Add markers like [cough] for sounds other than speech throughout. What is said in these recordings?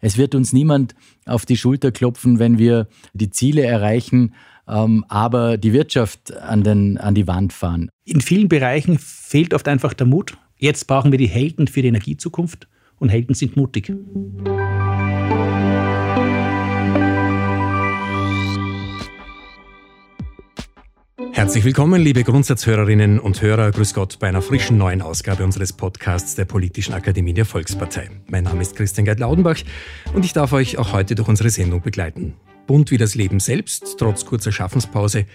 Es wird uns niemand auf die Schulter klopfen, wenn wir die Ziele erreichen, ähm, aber die Wirtschaft an, den, an die Wand fahren. In vielen Bereichen fehlt oft einfach der Mut. Jetzt brauchen wir die Helden für die Energiezukunft und Helden sind mutig. Herzlich willkommen, liebe Grundsatzhörerinnen und Hörer. Grüß Gott bei einer frischen neuen Ausgabe unseres Podcasts der Politischen Akademie der Volkspartei. Mein Name ist Christian Gerd-Laudenbach und ich darf euch auch heute durch unsere Sendung begleiten. Bunt wie das Leben selbst, trotz kurzer Schaffenspause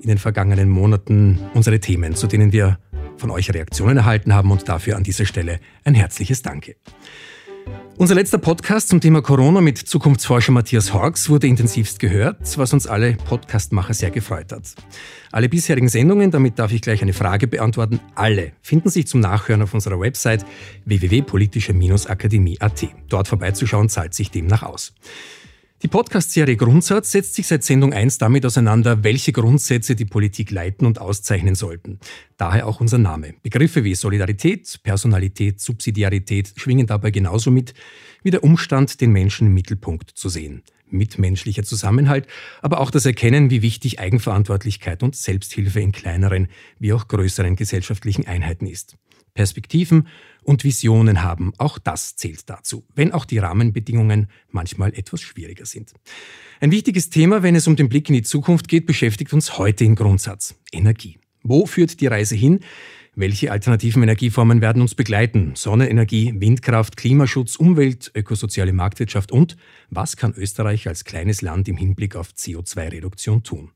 in den vergangenen Monaten unsere Themen, zu denen wir von euch Reaktionen erhalten haben und dafür an dieser Stelle ein herzliches Danke. Unser letzter Podcast zum Thema Corona mit Zukunftsforscher Matthias Horks wurde intensivst gehört, was uns alle Podcastmacher sehr gefreut hat. Alle bisherigen Sendungen, damit darf ich gleich eine Frage beantworten, alle finden sich zum Nachhören auf unserer Website www.politische-akademie.at. Dort vorbeizuschauen zahlt sich demnach aus. Die Podcast-Serie Grundsatz setzt sich seit Sendung 1 damit auseinander, welche Grundsätze die Politik leiten und auszeichnen sollten. Daher auch unser Name. Begriffe wie Solidarität, Personalität, Subsidiarität schwingen dabei genauso mit wie der Umstand, den Menschen im Mittelpunkt zu sehen. Mitmenschlicher Zusammenhalt, aber auch das Erkennen, wie wichtig Eigenverantwortlichkeit und Selbsthilfe in kleineren wie auch größeren gesellschaftlichen Einheiten ist. Perspektiven und Visionen haben. Auch das zählt dazu, wenn auch die Rahmenbedingungen manchmal etwas schwieriger sind. Ein wichtiges Thema, wenn es um den Blick in die Zukunft geht, beschäftigt uns heute im Grundsatz Energie. Wo führt die Reise hin? Welche alternativen Energieformen werden uns begleiten? Sonnenenergie, Windkraft, Klimaschutz, Umwelt, ökosoziale Marktwirtschaft und was kann Österreich als kleines Land im Hinblick auf CO2-Reduktion tun?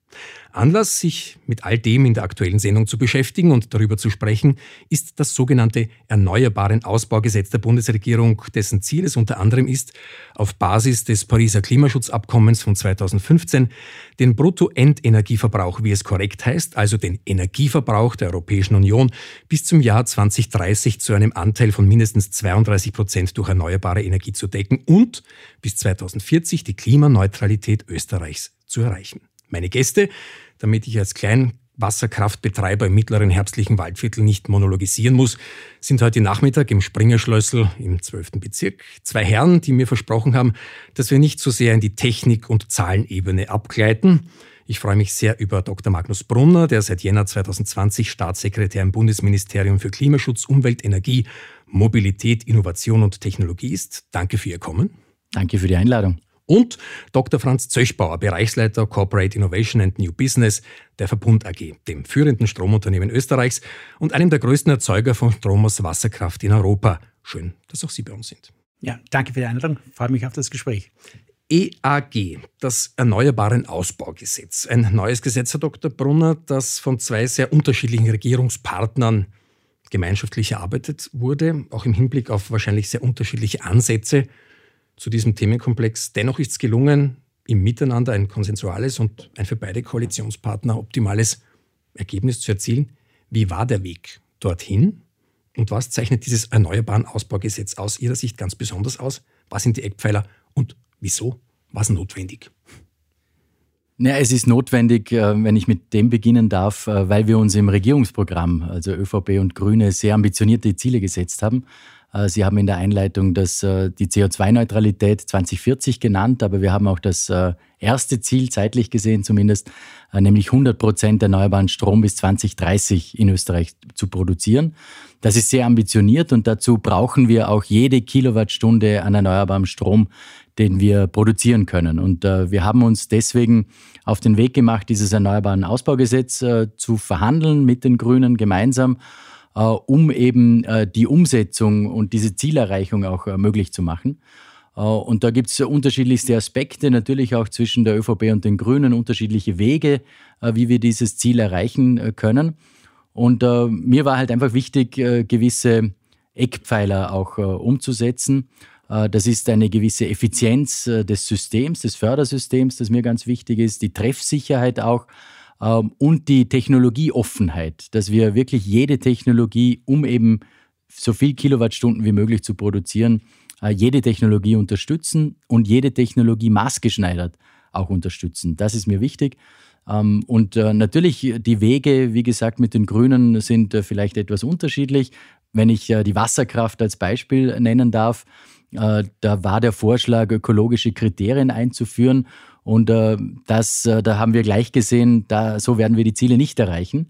Anlass, sich mit all dem in der aktuellen Sendung zu beschäftigen und darüber zu sprechen, ist das sogenannte Erneuerbaren Ausbaugesetz der Bundesregierung, dessen Ziel es unter anderem ist, auf Basis des Pariser Klimaschutzabkommens von 2015 den Bruttoendenergieverbrauch, wie es korrekt heißt, also den Energieverbrauch der Europäischen Union, bis zum Jahr 2030 zu einem Anteil von mindestens 32 Prozent durch erneuerbare Energie zu decken und bis 2040 die Klimaneutralität Österreichs zu erreichen. Meine Gäste, damit ich als Kleinwasserkraftbetreiber im mittleren herbstlichen Waldviertel nicht monologisieren muss, sind heute Nachmittag im Springerschlössel im 12. Bezirk. Zwei Herren, die mir versprochen haben, dass wir nicht so sehr in die Technik- und Zahlenebene abgleiten. Ich freue mich sehr über Dr. Magnus Brunner, der seit Jänner 2020 Staatssekretär im Bundesministerium für Klimaschutz, Umwelt, Energie, Mobilität, Innovation und Technologie ist. Danke für Ihr Kommen. Danke für die Einladung und Dr. Franz Zöchbauer, Bereichsleiter Corporate Innovation and New Business der Verbund AG, dem führenden Stromunternehmen Österreichs und einem der größten Erzeuger von Strom aus Wasserkraft in Europa. Schön, dass auch Sie bei uns sind. Ja, danke für die Einladung. Freue mich auf das Gespräch. EAG, das Erneuerbaren Ausbaugesetz. Ein neues Gesetz, Herr Dr. Brunner, das von zwei sehr unterschiedlichen Regierungspartnern gemeinschaftlich erarbeitet wurde, auch im Hinblick auf wahrscheinlich sehr unterschiedliche Ansätze zu diesem Themenkomplex. Dennoch ist es gelungen, im Miteinander ein konsensuales und ein für beide Koalitionspartner optimales Ergebnis zu erzielen. Wie war der Weg dorthin? Und was zeichnet dieses Erneuerbaren Ausbaugesetz aus Ihrer Sicht ganz besonders aus? Was sind die Eckpfeiler und wieso war es notwendig? Ja, es ist notwendig, äh, wenn ich mit dem beginnen darf, äh, weil wir uns im Regierungsprogramm, also ÖVP und Grüne, sehr ambitionierte Ziele gesetzt haben. Äh, Sie haben in der Einleitung das, äh, die CO2-Neutralität 2040 genannt, aber wir haben auch das äh, erste Ziel, zeitlich gesehen zumindest, nämlich 100 Prozent erneuerbaren Strom bis 2030 in Österreich zu produzieren. Das ist sehr ambitioniert und dazu brauchen wir auch jede Kilowattstunde an erneuerbarem Strom, den wir produzieren können. Und wir haben uns deswegen auf den Weg gemacht, dieses Erneuerbaren Ausbaugesetz zu verhandeln mit den Grünen gemeinsam äh, um eben äh, die Umsetzung und diese Zielerreichung auch äh, möglich zu machen. Und da gibt es unterschiedlichste Aspekte, natürlich auch zwischen der ÖVP und den Grünen, unterschiedliche Wege, wie wir dieses Ziel erreichen können. Und mir war halt einfach wichtig, gewisse Eckpfeiler auch umzusetzen. Das ist eine gewisse Effizienz des Systems, des Fördersystems, das mir ganz wichtig ist, die Treffsicherheit auch und die Technologieoffenheit, dass wir wirklich jede Technologie, um eben so viel Kilowattstunden wie möglich zu produzieren, äh, jede Technologie unterstützen und jede Technologie maßgeschneidert auch unterstützen. Das ist mir wichtig. Ähm, und äh, natürlich die Wege, wie gesagt, mit den Grünen sind äh, vielleicht etwas unterschiedlich. Wenn ich die Wasserkraft als Beispiel nennen darf, Da war der Vorschlag, ökologische Kriterien einzuführen. Und das, da haben wir gleich gesehen, da, so werden wir die Ziele nicht erreichen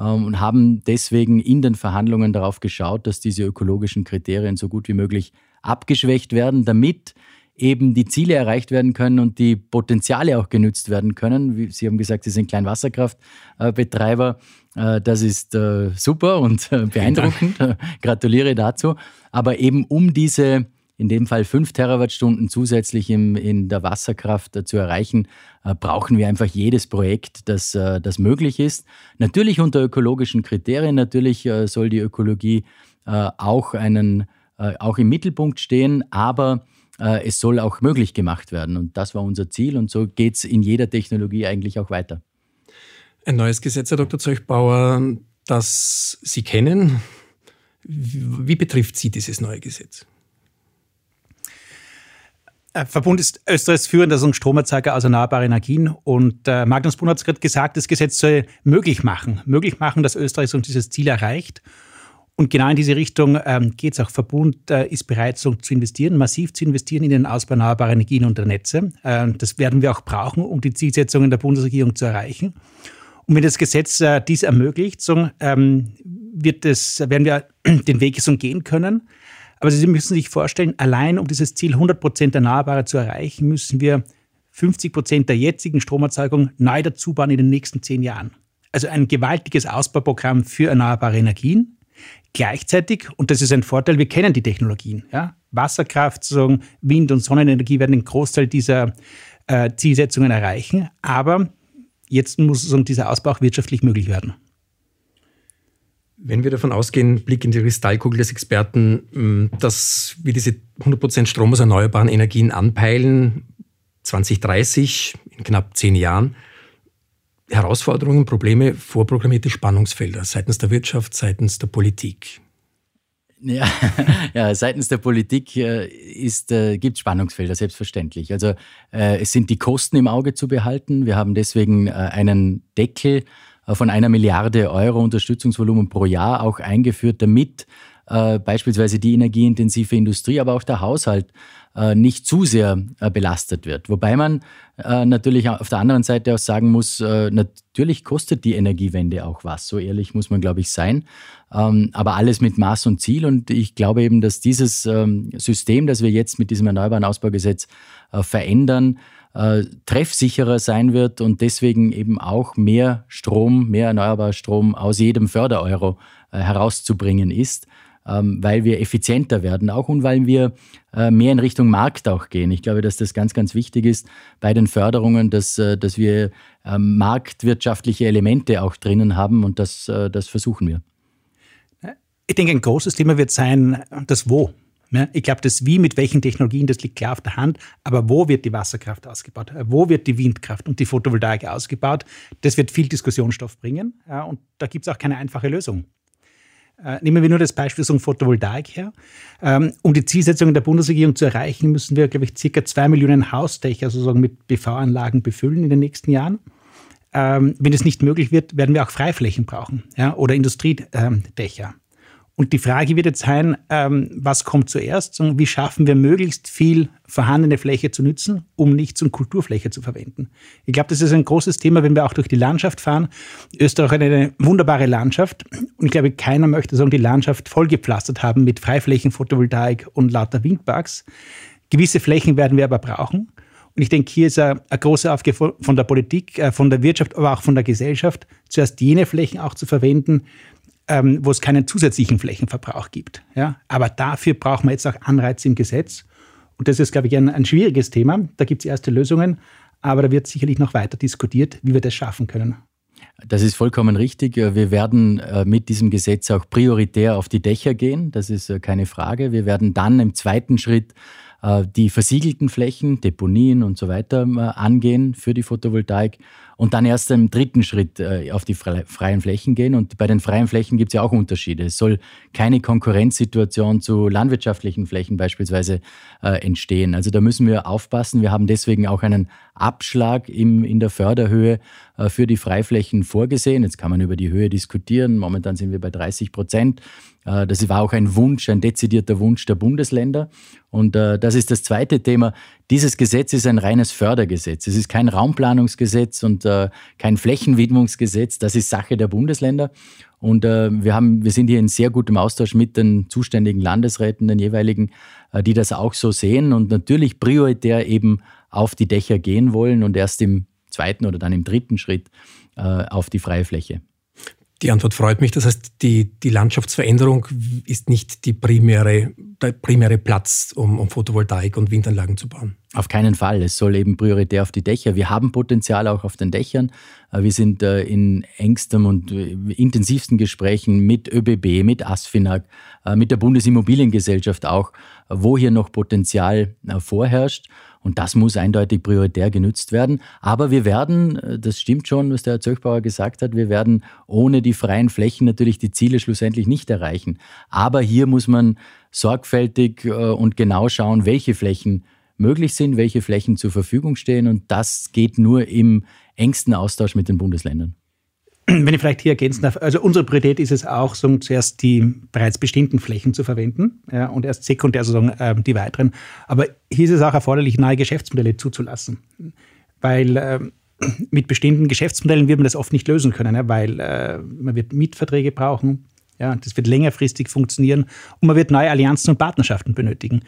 ähm, und haben deswegen in den Verhandlungen darauf geschaut, dass diese ökologischen Kriterien so gut wie möglich abgeschwächt werden, damit eben die Ziele erreicht werden können und die Potenziale auch genützt werden können. Sie haben gesagt, Sie sind Kleinwasserkraftbetreiber. Äh, das ist äh, super und äh, beeindruckend. Gratuliere dazu. Aber eben um diese in dem Fall fünf Terawattstunden zusätzlich im, in der Wasserkraft zu erreichen, brauchen wir einfach jedes Projekt, das, das möglich ist. Natürlich unter ökologischen Kriterien. Natürlich soll die Ökologie auch, einen, auch im Mittelpunkt stehen, aber äh, es soll auch möglich gemacht werden. Und das war unser Ziel und so geht es in jeder Technologie eigentlich auch weiter. Ein neues Gesetz, Herr Dr. Zeuchbauer, das Sie kennen. Wie betrifft Sie dieses neue Gesetz? Äh, Verbund ist Österreichs führender Stromerzeuger aus erneuerbaren Energien und äh, Magnus Brunner hat gerade gesagt, das Gesetz soll möglich machen, möglich machen, dass Österreich so dieses Ziel erreicht. Und genau in diese Richtung ähm, geht es auch. Verbund äh, ist bereit, so zu investieren, massiv zu investieren in den Ausbau erneuerbarer Energien und der Netze. Äh, das werden wir auch brauchen, um die Zielsetzungen der Bundesregierung zu erreichen. Und wenn das Gesetz äh, dies ermöglicht, so, ähm, wird es, werden wir [clears throat] den Weg so gehen können. Aber Sie müssen sich vorstellen, allein um dieses Ziel 100 Prozent Erneuerbare zu erreichen, müssen wir 50 Prozent der jetzigen Stromerzeugung neu dazu bauen in den nächsten zehn Jahren. Also ein gewaltiges Ausbauprogramm für erneuerbare Energien Gleichzeitig, und das ist ein Vorteil, wir kennen die Technologien. Ja? Wasserkraft, Wind- und Sonnenenergie werden den Großteil dieser äh, Zielsetzungen erreichen. Aber jetzt muss sozusagen dieser Ausbau auch wirtschaftlich möglich werden. Wenn wir davon ausgehen, Blick in die Kristallkugel des Experten, dass wir diese 100% Strom aus erneuerbaren Energien anpeilen, 2030, in knapp zehn Jahren, Herausforderungen, Probleme, vorprogrammierte Spannungsfelder seitens der Wirtschaft, seitens der Politik. Ja, [laughs] ja, seitens der Politik äh, äh, gibt Spannungsfelder, selbstverständlich. Also äh, es sind die Kosten im Auge zu behalten. Wir haben deswegen äh, einen Deckel von einer Milliarde Euro Unterstützungsvolumen pro Jahr auch eingeführt, damit äh, beispielsweise die energieintensive Industrie, aber auch der Haushalt äh, nicht zu sehr äh, belastet wird. Wobei man natürlich auf der anderen Seite auch sagen muss, natürlich kostet die Energiewende auch was. So ehrlich muss man, glaube ich, sein. Ähm, aber alles mit Maß und Ziel. Und ich glaube eben, dass dieses ähm, System, das wir jetzt mit diesem Erneuerbaren Ausbaugesetz verändern, treffsicherer sein wird und deswegen eben auch mehr Strom, mehr erneuerbarer Strom aus jedem Fördereuro herauszubringen ist. Ähm, weil wir effizienter werden auch und weil wir äh, mehr in Richtung Markt auch gehen. Ich glaube, dass das ganz, ganz wichtig ist bei den Förderungen, dass, äh, dass wir ähm, marktwirtschaftliche Elemente auch drinnen haben und das, äh, das versuchen wir. Ich denke, ein großes Thema wird sein, das Wo. Ich glaube, das Wie mit welchen Technologien, das liegt klar auf der Hand. Aber wo wird die Wasserkraft ausgebaut? Wo wird die Windkraft und die Photovoltaik ausgebaut? Das wird viel Diskussionsstoff bringen. Und da gibt es auch keine einfache Lösung. Äh, nehmen wir nur das Beispiel so Photovoltaik her. Ähm, um die Zielsetzungen der Bundesregierung zu erreichen, müssen wir, glaube ich, circa zwei Millionen Hausdächer sozusagen mit PV-Anlagen befüllen in den nächsten Jahren. Ähm, wenn es nicht möglich wird, werden wir auch Freiflächen brauchen ja, oder Industriedächer. Und die Frage wird jetzt sein, ähm, was kommt zuerst? Und wie schaffen wir möglichst viel vorhandene Fläche zu nutzen, um nicht zum Kulturfläche zu verwenden? Ich glaube, das ist ein großes Thema, wenn wir auch durch die Landschaft fahren. Österreich hat eine wunderbare Landschaft. Und ich glaube, keiner möchte sagen, die Landschaft vollgepflastert haben mit Freiflächen, Photovoltaik und lauter Windparks. Gewisse Flächen werden wir aber brauchen. Und ich denke, hier ist eine, eine große Aufgabe von der Politik, äh, von der Wirtschaft, aber auch von der Gesellschaft, zuerst jene Flächen auch zu verwenden, ähm, wo es keinen zusätzlichen Flächenverbrauch gibt. Ja? Aber dafür brauchen wir jetzt auch Anreize im Gesetz. Und das ist, glaube ich, ein, ein schwieriges Thema. Da gibt es erste Lösungen, aber da wird sicherlich noch weiter diskutiert, wie wir das schaffen können. Das ist vollkommen richtig. Wir werden äh, mit diesem Gesetz auch prioritär auf die Dächer gehen. Das ist äh, keine Frage. Wir werden dann im zweiten Schritt äh, die versiegelten Flächen, Deponien und so weiter angehen für die Photovoltaik und dann erst im dritten Schritt äh, auf die freien Flächen gehen. Und bei den freien Flächen gibt es ja auch Unterschiede. Es soll keine Konkurrenzsituation zu landwirtschaftlichen Flächen beispielsweise äh, entstehen. Also da müssen wir aufpassen. Wir haben deswegen auch einen Abschlag im, in der Förderhöhe äh, für die Freiflächen vorgesehen. Jetzt kann man über die Höhe diskutieren. Momentan sind wir bei 30 Prozent. Äh, das war auch ein Wunsch, ein dezidierter Wunsch der Bundesländer. Und äh, das ist das zweite Thema. Dieses Gesetz ist ein reines Fördergesetz. Es ist kein Raumplanungsgesetz und äh, kein Flächenwidmungsgesetz. Das ist Sache der Bundesländer. Und wir, haben, wir sind hier in sehr gutem Austausch mit den zuständigen Landesräten, den jeweiligen, die das auch so sehen und natürlich prioritär eben auf die Dächer gehen wollen und erst im zweiten oder dann im dritten Schritt auf die freie Fläche. Die Antwort freut mich. Das heißt, die, die Landschaftsveränderung ist nicht die primäre, der primäre Platz, um, um Photovoltaik und Windanlagen zu bauen. Auf keinen Fall. Es soll eben prioritär auf die Dächer. Wir haben Potenzial auch auf den Dächern. Äh, wir sind äh, in engstem und äh, intensivsten Gesprächen mit ÖBB, mit ASFINAG, mit der Bundesimmobiliengesellschaft auch, wo hier noch Potenzial vorherrscht. Und das muss eindeutig prioritär genützt werden. Aber wir werden, äh, das stimmt schon, was der Herr Zöchbauer gesagt hat, wir werden ohne die freien Flächen natürlich die Ziele schlussendlich nicht erreichen. Aber hier muss man sorgfältig äh, und genau schauen, welche Flächen möglich sind, welche Flächen zur Verfügung stehen. Und das geht nur im engsten Austausch mit den Bundesländern. Wenn ich vielleicht hier ergänzen darf, also unsere Priorität ist es auch, so zuerst die bereits bestehenden Flächen zu verwenden ja, und erst sekundär sozusagen äh, die weiteren. Aber hier ist es auch erforderlich, neue Geschäftsmodelle zuzulassen. Weil äh, mit bestehenden Geschäftsmodellen wird man das oft nicht lösen können, ja, weil äh, man wird Mietverträge brauchen, ja, das wird längerfristig funktionieren und man wird neue Allianzen und Partnerschaften benötigen.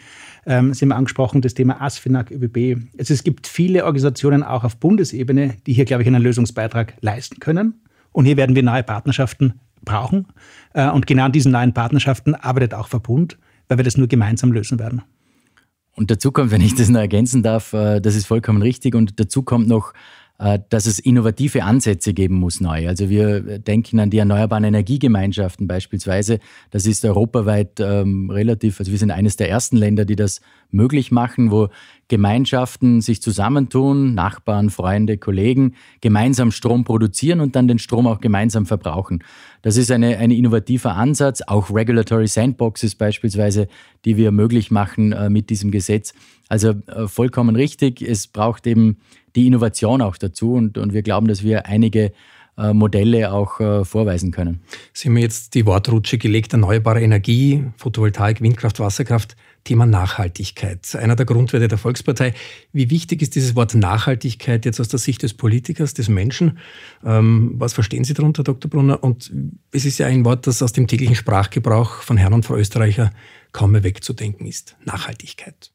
Ähm, Sie haben angesprochen, das Thema ASFINAG, ÖBB. Also es gibt viele Organisationen auch auf Bundesebene, die hier, glaube ich, einen Lösungsbeitrag leisten können. Und hier werden wir neue Partnerschaften brauchen. Äh, und genau an diesen neuen Partnerschaften arbeitet auch Verbund, weil wir das nur gemeinsam lösen werden. Und dazu kommt, wenn ich das noch ergänzen darf, äh, das ist vollkommen richtig. Und dazu kommt noch, dass es innovative Ansätze geben muss neu. Also wir denken an die erneuerbaren Energiegemeinschaften beispielsweise. Das ist europaweit ähm, relativ, also wir sind eines der ersten Länder, die das möglich machen, wo Gemeinschaften sich zusammentun, Nachbarn, Freunde, Kollegen, gemeinsam Strom produzieren und dann den Strom auch gemeinsam verbrauchen. Das ist eine, ein innovativer Ansatz, auch Regulatory Sandboxes beispielsweise, die wir möglich machen äh, mit diesem Gesetz. Also äh, vollkommen richtig, es braucht eben die Innovation auch dazu und, und wir glauben, dass wir einige äh, Modelle auch äh, vorweisen können. Sie haben jetzt die Wortrutsche gelegt, erneuerbare Energie, Photovoltaik, Windkraft, Wasserkraft. Thema Nachhaltigkeit, einer der Grundwerte der Volkspartei. Wie wichtig ist dieses Wort Nachhaltigkeit jetzt aus der Sicht des Politikers, des Menschen? Ähm, was verstehen Sie darunter, Dr. Brunner? Und es ist ja ein Wort, das aus dem täglichen Sprachgebrauch von Herrn und Frau Österreicher kaum mehr wegzudenken ist. Nachhaltigkeit.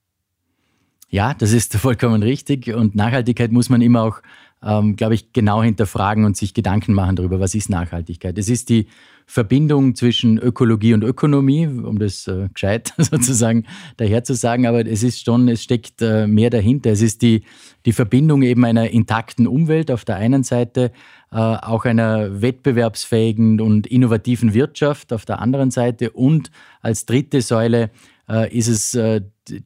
Ja, das ist [laughs] vollkommen richtig. Und Nachhaltigkeit muss man immer auch ähm, glaube ich, genau hinterfragen und sich Gedanken machen darüber, was ist Nachhaltigkeit. Es ist die Verbindung zwischen Ökologie und Ökonomie, um das äh, gescheit [laughs] sozusagen daher zu sagen, aber es ist schon, es steckt äh, mehr dahinter. Es ist die, die Verbindung eben einer intakten Umwelt auf der einen Seite, äh, auch einer wettbewerbsfähigen und innovativen Wirtschaft auf der anderen Seite und als dritte Säule ist es äh,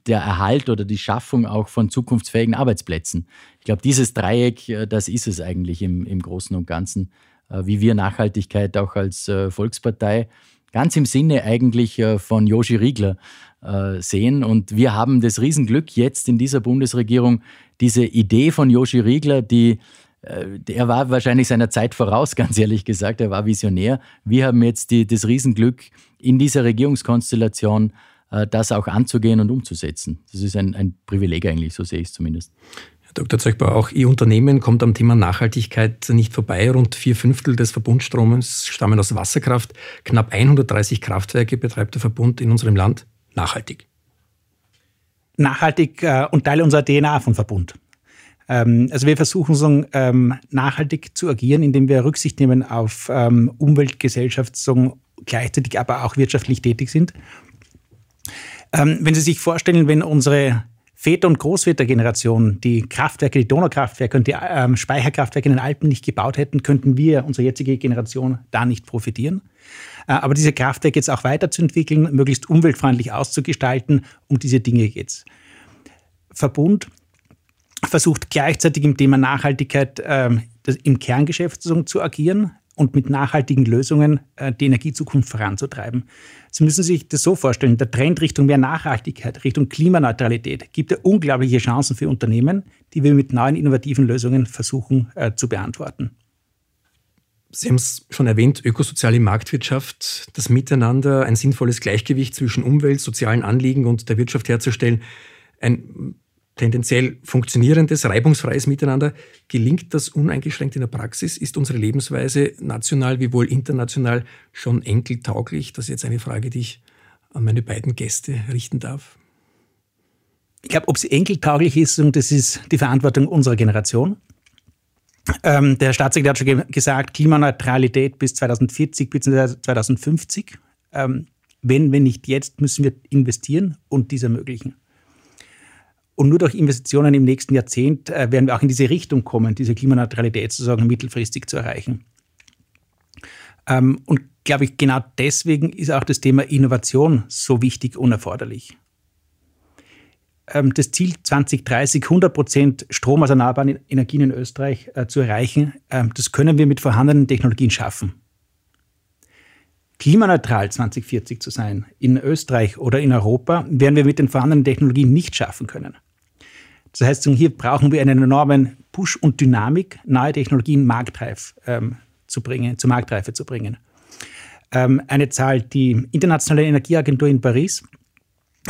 der Erhalt oder die Schaffung auch von zukunftsfähigen Arbeitsplätzen. Ich glaube, dieses Dreieck, äh, das ist es eigentlich im, im Großen und Ganzen, wie wir Nachhaltigkeit auch als Volkspartei ganz im Sinne eigentlich von Joshi Riegler sehen. Und wir haben das Riesenglück jetzt in dieser Bundesregierung, diese Idee von Joshi Riegler, die er war wahrscheinlich seiner Zeit voraus, [laughs] ganz ehrlich gesagt. Er war Visionär. Wir haben jetzt die, das Riesenglück, in dieser Regierungskonstellation äh, das auch anzugehen und umzusetzen. Das ist ein, ein Privileg eigentlich, so sehe ich es zumindest. Herr Dr. Zeugbauer, auch Ihr Unternehmen kommt am Thema Nachhaltigkeit nicht vorbei. Rund vier Fünftel des Verbundstromes stammen aus Wasserkraft. Knapp 130 Kraftwerke betreibt der Verbund in unserem Land. Nachhaltig. Nachhaltig äh, und Teil unserer DNA von Verbund. Ähm, also wir versuchen so ähm, nachhaltig zu agieren, indem wir Rücksicht nehmen auf ähm, Umwelt, Gesellschaft, so gleichzeitig aber auch wirtschaftlich tätig sind. Ähm, wenn Sie sich vorstellen, wenn unsere Väter- und Großvätergeneration die Kraftwerke, die Donaukraftwerke und die ähm, Speicherkraftwerke in den Alpen nicht gebaut hätten, könnten wir, unsere jetzige Generation, da nicht profitieren. Äh, aber diese Kraftwerke jetzt auch weiterzuentwickeln, möglichst umweltfreundlich auszugestalten, um diese Dinge geht's. Verbund versucht gleichzeitig im Thema Nachhaltigkeit ähm, im Kerngeschäft zu agieren und mit nachhaltigen Lösungen äh, die Energiezukunft voranzutreiben. Sie müssen sich das so vorstellen, der Trend Richtung mehr Nachhaltigkeit, Richtung Klimaneutralität gibt ja unglaubliche Chancen für Unternehmen, die wir mit neuen innovativen Lösungen versuchen äh, zu beantworten. Sie haben es schon erwähnt, ökosoziale Marktwirtschaft, das Miteinander, ein sinnvolles Gleichgewicht zwischen Umwelt, sozialen Anliegen und der Wirtschaft herzustellen. Ein tendenziell funktionierendes, reibungsfreies Miteinander. Gelingt das uneingeschränkt in der Praxis? Ist unsere Lebensweise national wie wohl international schon enkeltauglich? Das ist jetzt eine Frage, die ich an meine beiden Gäste richten darf. Ich glaube, ob sie enkeltauglich ist, und das ist die Verantwortung unserer Generation. Ähm, der Staatssekretär hat schon gesagt, Klimaneutralität bis 2040 bzw. 2050. Ähm, wenn, wenn nicht jetzt, müssen wir investieren und dies ermöglichen. Und nur durch Investitionen im nächsten Jahrzehnt äh, werden wir auch in diese Richtung kommen, diese Klimaneutralität sozusagen mittelfristig zu erreichen. Ähm, und glaube ich, genau deswegen ist auch das Thema Innovation so wichtig und erforderlich. Ähm, das Ziel 2030, 100 Prozent Strom aus erneuerbaren Energien in Österreich äh, zu erreichen, ähm, das können wir mit vorhandenen Technologien schaffen. Klimaneutral 2040 zu sein in Österreich oder in Europa, werden wir mit den vorhandenen Technologien nicht schaffen können. Das heißt, hier brauchen wir einen enormen Push und Dynamik, neue Technologien marktreif ähm, zu bringen, zur Marktreife zu bringen. Ähm, eine Zahl, die Internationale Energieagentur in Paris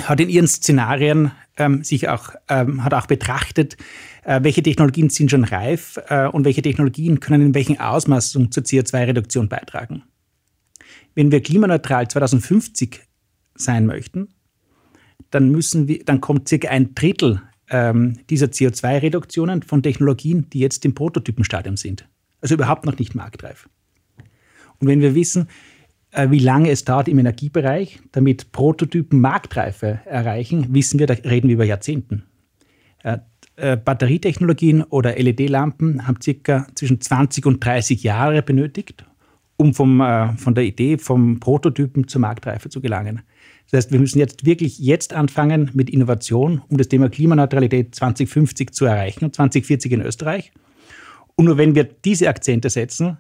hat in ihren Szenarien ähm, sich auch, ähm, hat auch betrachtet, äh, welche Technologien sind schon reif äh, und welche Technologien können in welchem Ausmaß zur CO2-Reduktion beitragen. Wenn wir klimaneutral 2050 sein möchten, dann müssen wir, dann kommt circa ein Drittel ähm, dieser CO2-Reduktionen von Technologien, die jetzt im Prototypenstadium sind. Also überhaupt noch nicht marktreif. Und wenn wir wissen, äh, wie lange es dauert im Energiebereich, damit Prototypen Marktreife erreichen, wissen wir, da reden wir über Jahrzehnten. Äh, äh, Batterietechnologien oder LED-Lampen haben circa zwischen 20 und 30 Jahre benötigt, um vom, von der Idee vom Prototypen zur Marktreife zu gelangen. Das heißt, wir müssen jetzt wirklich jetzt anfangen mit Innovation, um das Thema Klimaneutralität 2050 zu erreichen und 2040 in Österreich. Und nur wenn wir diese Akzente setzen,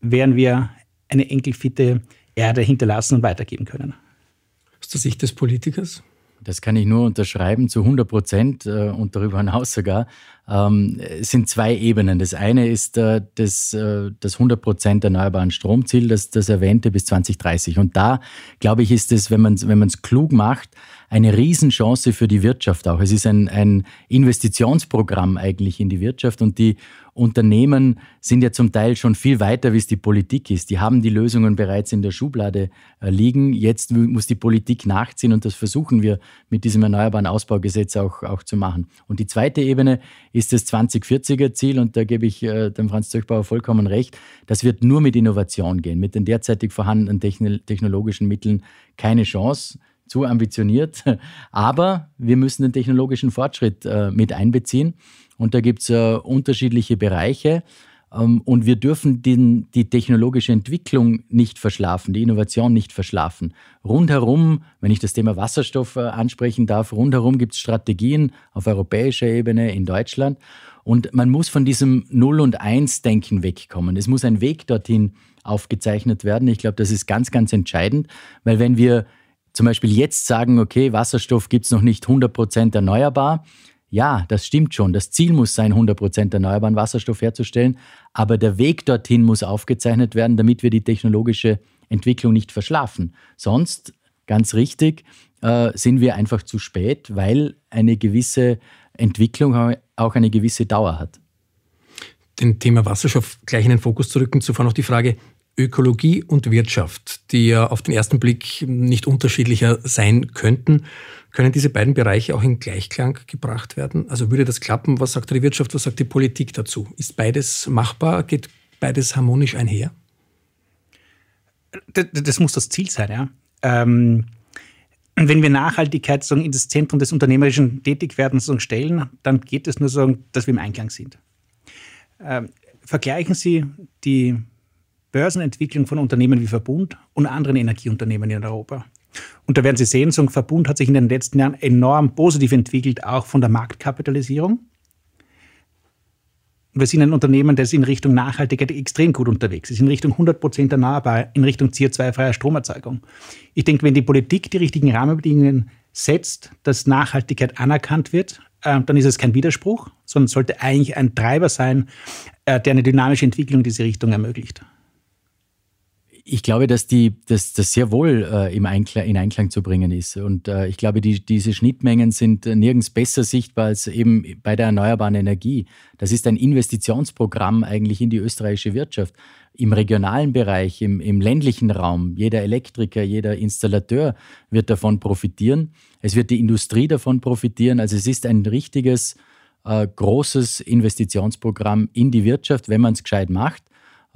werden wir eine enkelfitte Erde hinterlassen und weitergeben können. Aus der Sicht des Politikers? Das kann ich nur unterschreiben, zu 100 Prozent äh, und darüber hinaus sogar. Ähm, es sind zwei Ebenen. Das eine ist äh, das, äh, das 100 Prozent erneuerbaren Stromziel, das, das erwähnte bis 2030. Und da, glaube ich, ist es, wenn man es wenn klug macht, eine Riesenchance für die Wirtschaft auch. Es ist ein, ein Investitionsprogramm eigentlich in die Wirtschaft und die Unternehmen sind ja zum Teil schon viel weiter, wie es die Politik ist. Die haben die Lösungen bereits in der Schublade äh, liegen. Jetzt muss die Politik nachziehen und das versuchen wir mit diesem Erneuerbaren Ausbaugesetz auch, auch zu machen. Und die zweite Ebene ist das 2040er Ziel und da gebe ich äh, dem Franz Zöchbauer vollkommen recht. Das wird nur mit Innovation gehen. Mit den derzeitig vorhandenen technologischen Mitteln keine Chance zu ambitioniert. [laughs] Aber wir müssen den technologischen Fortschritt äh, mit einbeziehen. Und da gibt es äh, unterschiedliche Bereiche. Ähm, und wir dürfen den, die technologische Entwicklung nicht verschlafen, die Innovation nicht verschlafen. Rundherum, wenn ich das Thema Wasserstoff äh, ansprechen darf, rundherum gibt es Strategien auf europäischer Ebene, in Deutschland. Und man muss von diesem Null- und Eins-Denken wegkommen. Es muss ein Weg dorthin aufgezeichnet werden. Ich glaube, das ist ganz, ganz entscheidend, weil wenn wir zum Beispiel jetzt sagen, okay, Wasserstoff gibt es noch nicht 100% erneuerbar. Ja, das stimmt schon. Das Ziel muss sein, 100% erneuerbaren Wasserstoff herzustellen. Aber der Weg dorthin muss aufgezeichnet werden, damit wir die technologische Entwicklung nicht verschlafen. Sonst, ganz richtig, äh, sind wir einfach zu spät, weil eine gewisse Entwicklung auch eine gewisse Dauer hat. Den Thema Wasserstoff gleich in den Fokus zu rücken, zuvor noch die Frage, Ökologie und Wirtschaft, die ja auf den ersten Blick nicht unterschiedlicher sein könnten, können diese beiden Bereiche auch in Gleichklang gebracht werden? Also würde das klappen? Was sagt die Wirtschaft, was sagt die Politik dazu? Ist beides machbar? Geht beides harmonisch einher? Das, muss das Ziel sein, ja. Ähm, wenn wir Nachhaltigkeit sagen, in das Zentrum des unternehmerischen Tätigwerdens stellen, dann geht es nur so, dass wir im Einklang sind. Ähm, vergleichen Sie die Börsenentwicklung von Unternehmen wie Verbund und anderen Energieunternehmen in Europa. Und da werden Sie sehen, so ein Verbund hat sich in den letzten Jahren enorm positiv entwickelt, auch von der Marktkapitalisierung. Wir sind ein Unternehmen, das in Richtung Nachhaltigkeit extrem gut unterwegs ist, in Richtung 100% erneuerbar, in Richtung CO2-freier Stromerzeugung. Ich denke, wenn die Politik die richtigen Rahmenbedingungen setzt, dass Nachhaltigkeit anerkannt wird, äh, dann ist es kein Widerspruch, sondern sollte eigentlich ein Treiber sein, äh, der eine dynamische Entwicklung in diese Richtung ermöglicht. Ich glaube, dass die, dass das sehr wohl äh, im Einklang, in Einklang zu bringen ist. Und äh, ich glaube, die, diese Schnittmengen sind nirgends besser sichtbar als eben bei der erneuerbaren Energie. Das ist ein Investitionsprogramm eigentlich in die österreichische Wirtschaft. Im regionalen Bereich, im, im ländlichen Raum. Jeder Elektriker, jeder Installateur wird davon profitieren. Es wird die Industrie davon profitieren. Also es ist ein richtiges, äh, großes Investitionsprogramm in die Wirtschaft, wenn man es gescheit macht.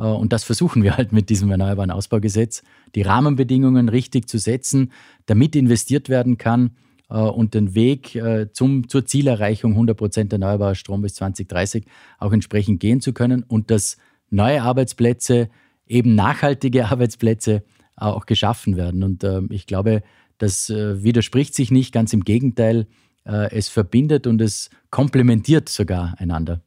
Äh, und das versuchen wir halt mit diesem Erneuerbaren Ausbaugesetz, die Rahmenbedingungen richtig zu setzen, damit investiert werden kann äh, und den Weg äh, zum, zur Zielerreichung 100% erneuerbarer Strom bis 2030 auch entsprechend gehen zu können und dass neue Arbeitsplätze, eben nachhaltige [laughs] Arbeitsplätze auch geschaffen werden. Und ich glaube, das widerspricht sich nicht, ganz im Gegenteil, es verbindet und es komplementiert sogar einander.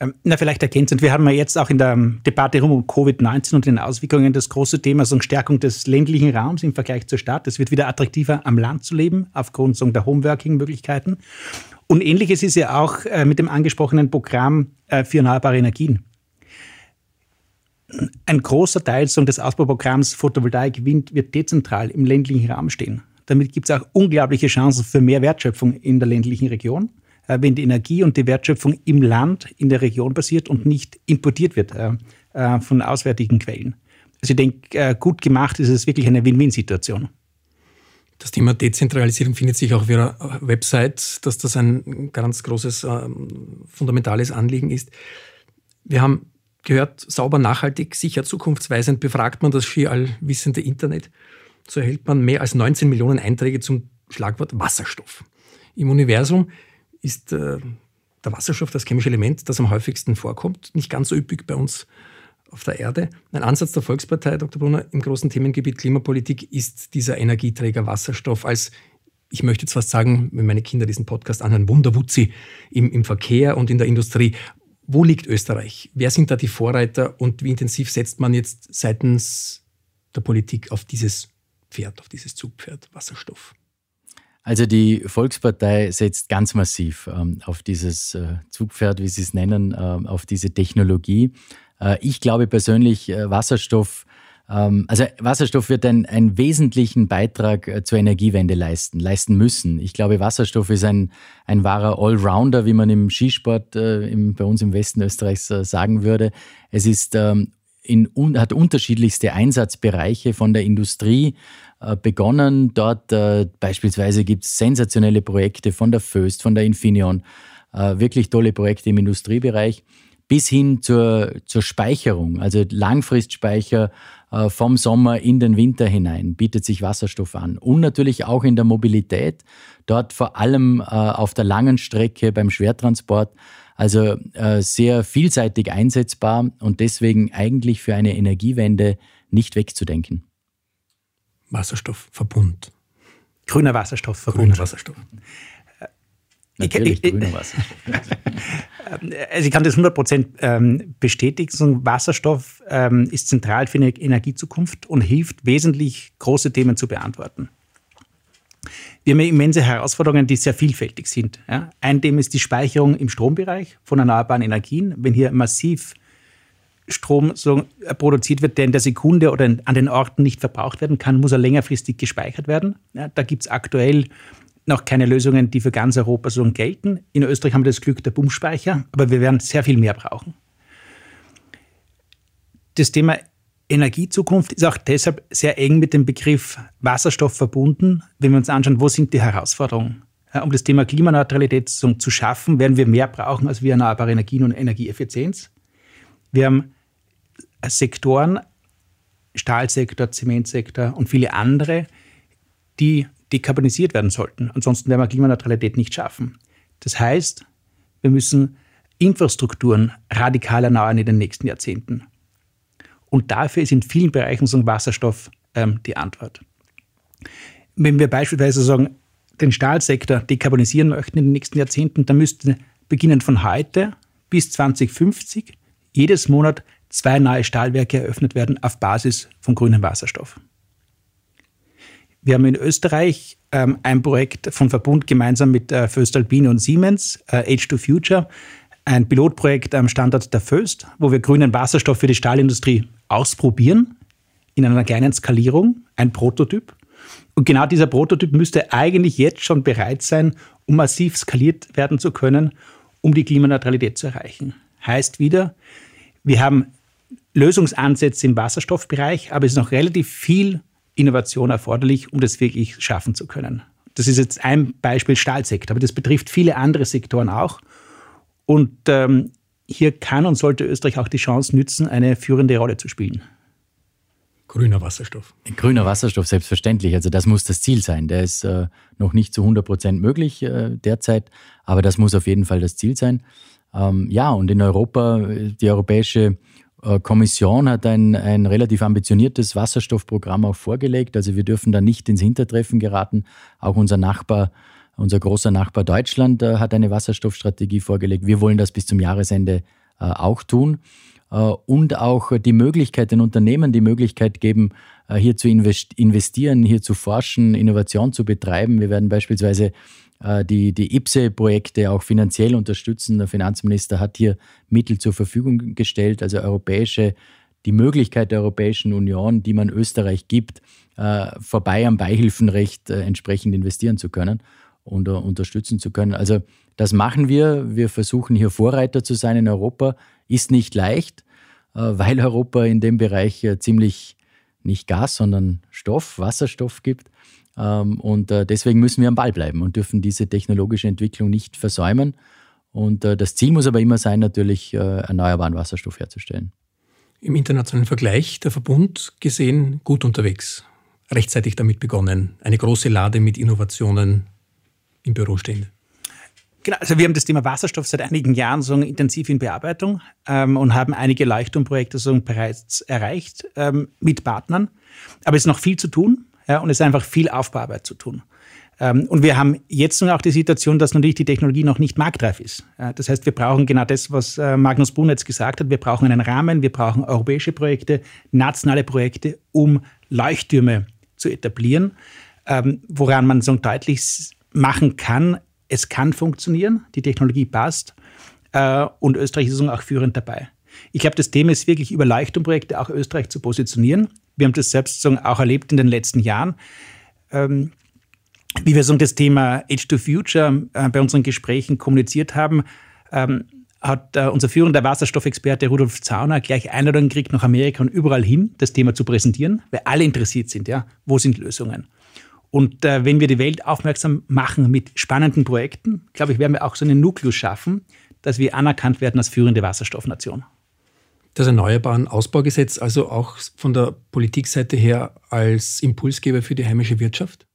Ähm, na, vielleicht ergänzend. Wir haben ja jetzt auch in der ähm, Debatte rund um Covid-19 und den Auswirkungen das große Thema so Stärkung des ländlichen Raums im Vergleich zur Stadt. Es wird wieder attraktiver, am Land zu leben, aufgrund so der Homeworking-Möglichkeiten. Und ähnliches ist ja auch äh, mit dem angesprochenen Programm äh, für erneuerbare Energien. Ein großer Teil so des Ausbauprogramms Photovoltaik Wind wird dezentral im ländlichen Raum stehen. Damit gibt es auch unglaubliche Chancen für mehr Wertschöpfung in der ländlichen Region. Äh, wenn die Energie und die Wertschöpfung im Land, in der Region passiert und nicht importiert wird äh, äh, von auswärtigen Quellen. Also ich denke, gut gemacht ist es wirklich eine Win-Win-Situation. Das Thema Dezentralisierung findet sich auch auf Ihrer Website, dass das ein ganz großes, fundamentales Anliegen ist. Wir haben gehört, sauber, nachhaltig, sicher, zukunftsweisend befragt man das schier allwissende Internet. So erhält man mehr als 19 Millionen Einträge zum Schlagwort Wasserstoff. Im Universum ist äh, der Wasserstoff das chemische Element, das am häufigsten vorkommt. Nicht ganz so üppig bei uns auf der Erde. Ein Ansatz der Volkspartei, Dr. Brunner, im großen Themengebiet Klimapolitik ist dieser Energieträger Wasserstoff als ich möchte jetzt fast sagen, wenn meine Kinder diesen Podcast anhören, Wunderwutzi im, im Verkehr und in der Industrie. Wo liegt Österreich? Wer sind da die Vorreiter und wie intensiv setzt man jetzt seitens der Politik auf dieses Pferd, auf dieses Zugpferd Wasserstoff? Also die Volkspartei setzt ganz massiv ähm, auf dieses äh, Zugpferd, wie Sie es nennen, äh, auf diese Technologie. Äh, ich glaube persönlich, äh, Wasserstoff, ähm, also Wasserstoff wird einen, einen wesentlichen Beitrag äh, zur Energiewende leisten, leisten müssen. Ich glaube, Wasserstoff ist ein, ein wahrer Allrounder, wie man im Skisport äh, im, bei uns im Westen Österreichs sagen würde. Es ist ähm, in, hat unterschiedlichste Einsatzbereiche von der Industrie begonnen. Dort äh, beispielsweise gibt es sensationelle Projekte von der Föst, von der Infineon, äh, wirklich tolle Projekte im Industriebereich, bis hin zur, zur Speicherung, also Langfristspeicher äh, vom Sommer in den Winter hinein, bietet sich Wasserstoff an. Und natürlich auch in der Mobilität, dort vor allem äh, auf der langen Strecke beim Schwertransport. Also äh, sehr vielseitig einsetzbar und deswegen eigentlich für eine Energiewende nicht wegzudenken. Wasserstoffverbund. Grüner Wasserstoffverbund. Grüner Wasserstoff. Natürlich ich, grüner Wasserstoff. [laughs] Also ich kann das 100% ähm, bestätigen. Wasserstoff ähm, ist zentral für eine Energiezukunft und hilft wesentlich, große Themen zu beantworten. Wir haben immense Herausforderungen, die sehr vielfältig sind. Ein Thema ist die Speicherung im Strombereich von erneuerbaren Energien. Wenn hier massiv Strom so äh, produziert wird, der in der Sekunde oder an den Orten nicht verbraucht werden kann, muss er längerfristig gespeichert werden. Ja, da gibt es aktuell noch keine Lösungen, die für ganz Europa so gelten. In Österreich haben wir das Glück der Pumpspeicher, aber wir werden sehr viel mehr brauchen. Das Thema Energiezukunft ist auch deshalb sehr eng mit dem Begriff Wasserstoff verbunden. Wenn wir uns anschauen, wo sind die Herausforderungen? Ja, um das Thema Klimaneutralität zu schaffen, werden wir mehr brauchen als wir erneuerbare Energien und Energieeffizienz. Wir haben Sektoren, Stahlsektor, Zementsektor und viele andere, die dekarbonisiert werden sollten. Ansonsten werden wir Klimaneutralität nicht schaffen. Das heißt, wir müssen Infrastrukturen radikal erneuern in den nächsten Jahrzehnten. Und dafür ist in vielen Bereichen so Wasserstoff ähm, die Antwort. Wenn wir beispielsweise sagen, den Stahlsektor dekarbonisieren möchten in den nächsten Jahrzehnten, dann müssten beginnend von heute bis 2050 jedes Monat zwei neue Stahlwerke eröffnet werden auf Basis von grünem Wasserstoff. Wir haben in Österreich ähm, ein Projekt vom Verbund gemeinsam mit äh, Föstalpine und Siemens, äh, Age to Future, ein Pilotprojekt am Standort der Föst, wo wir grünen Wasserstoff für die Stahlindustrie ausprobieren, in einer kleinen Skalierung, ein Prototyp. Und genau dieser Prototyp müsste eigentlich jetzt schon bereit sein, um massiv skaliert werden zu können, um die Klimaneutralität zu erreichen. Heißt wieder, wir haben Lösungsansätze im Wasserstoffbereich, aber es ist noch relativ viel Innovation erforderlich, um das wirklich schaffen zu können. Das ist jetzt ein Beispiel Stahlsektor, aber das betrifft viele andere Sektoren auch. Und ähm, hier kann und sollte Österreich auch die Chance nützen, eine führende Rolle zu spielen. Grüner Wasserstoff. Grüner Wasserstoff, selbstverständlich. Also das muss das Ziel sein. Der ist äh, noch nicht zu 100 Prozent möglich äh, derzeit, aber das muss auf jeden Fall das Ziel sein. Ähm, ja, und in Europa, die Europäische äh, Kommission hat ein, ein relativ ambitioniertes Wasserstoffprogramm auch vorgelegt. Also wir dürfen da nicht ins Hintertreffen geraten. Auch unser Nachbar, unser großer Nachbar Deutschland äh, hat eine Wasserstoffstrategie vorgelegt. Wir wollen das bis zum Jahresende äh, auch tun und auch die Möglichkeit, den Unternehmen die Möglichkeit geben, hier zu investieren, hier zu forschen, Innovation zu betreiben. Wir werden beispielsweise äh, die, die IPSE-Projekte auch finanziell unterstützen. Der Finanzminister hat hier Mittel zur Verfügung gestellt, also europäische, die Möglichkeit der Europäischen Union, die man Österreich gibt, äh, vorbei am Beihilfenrecht äh, entsprechend investieren zu können und unterstützen zu können. Also das machen wir. Wir versuchen hier Vorreiter zu sein in Europa. Ist nicht leicht, weil Europa in dem Bereich ziemlich nicht Gas, sondern Stoff, Wasserstoff gibt. Ähm, und äh, deswegen müssen wir am Ball bleiben und dürfen diese technologische Entwicklung nicht versäumen. Und äh, das Ziel muss aber immer sein, natürlich äh, erneuerbaren Wasserstoff herzustellen. Im internationalen Vergleich der Verbund gesehen gut unterwegs, rechtzeitig damit begonnen, eine große Lade mit Innovationen im Büro stehend. Genau, also wir haben das Thema Wasserstoff seit einigen Jahren so intensiv in Bearbeitung ähm, und haben einige Leuchtturmprojekte so bereits erreicht ähm, mit Partnern. Aber es ist noch viel zu tun. Ja, und es ist einfach viel Aufbauarbeit zu tun. Ähm, und wir haben jetzt nun auch die Situation, dass natürlich die Technologie noch nicht marktreif ist. Das heißt, wir brauchen genau das, was äh, Magnus jetzt gesagt hat. Wir brauchen einen Rahmen, wir brauchen europäische Projekte, nationale Projekte, um Leuchttürme zu etablieren, ähm, woran man so deutlich machen kann, es kann funktionieren, die Technologie passt äh, und Österreich ist auch führend dabei. Ich glaube, das Thema ist wirklich über Leuchtturmprojekte auch Österreich zu positionieren. Wir haben das selbst auch erlebt in den letzten Jahren. Ähm, wie wir so das Thema Age to Future äh, bei unseren Gesprächen kommuniziert haben, ähm, hat äh, unser führender Wasserstoffexperte Rudolf Zauner gleich Einladung gekriegt nach Amerika und überall hin, das Thema zu präsentieren, weil alle interessiert sind, ja, wo sind Lösungen. Und äh, wenn wir die Welt aufmerksam machen mit spannenden Projekten, glaube ich, werden wir auch so einen Nukleus schaffen, dass wir anerkannt werden als führende Wasserstoffnation das Erneuerbaren Ausbaugesetz also auch von der Politikseite her als Impulsgeber für die heimische Wirtschaft?